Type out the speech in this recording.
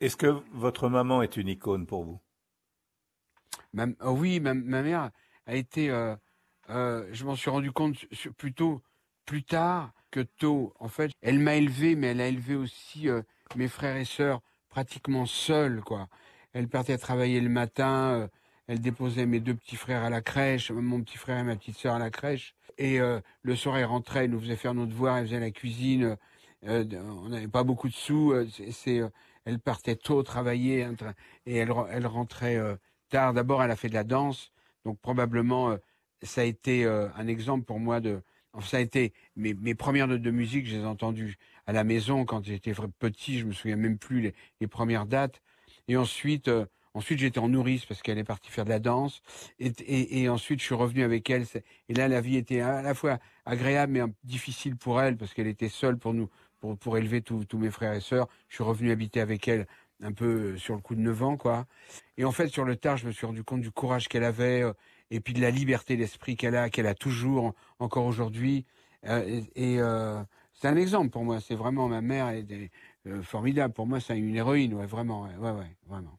Est-ce que votre maman est une icône pour vous? Oh Oui, ma, mère a été. Euh, euh, je m'en suis rendu compte plutôt plus tard que tôt. En fait, elle m'a élevé, mais elle a élevé aussi euh, mes frères et sœurs pratiquement seuls, quoi. Elle partait travailler le matin. elle déposait mes deux petits frères à la crèche, mon petit frère et ma petite sœur à la crèche. Et le soir, elle rentrait, elle nous faisait faire nos devoirs, elle faisait la cuisine. On n'avait pas beaucoup de sous. c'est elle partait tôt travailler hein, et elle, rentrait euh, tard. D'abord, elle a fait de la danse, donc probablement euh, ça a été euh, un exemple pour moi de. ça a été mes, premières notes de musique, je les ai entendues à la maison quand j'étais petit. Je me souviens même plus les premières dates. Et ensuite, ensuite j'étais en nourrice parce qu'elle est partie faire de la danse. Et, ensuite, je suis revenu avec elle. Et là, la vie était à la fois agréable mais difficile pour elle parce qu'elle était seule pour nous pour, pour élever tous mes frères et sœurs. Je suis revenu habiter avec elle un peu euh, sur le coup de 9 ans, quoi. Et en fait, sur le tard, je me suis rendu compte du courage qu'elle avait euh, et puis de la liberté d'esprit qu'elle a, qu'elle a toujours, encore aujourd'hui. Euh, et, c'est un exemple pour moi. C'est vraiment ma mère, est formidable. Pour moi, c'est une héroïne, ouais, vraiment, ouais, ouais, vraiment.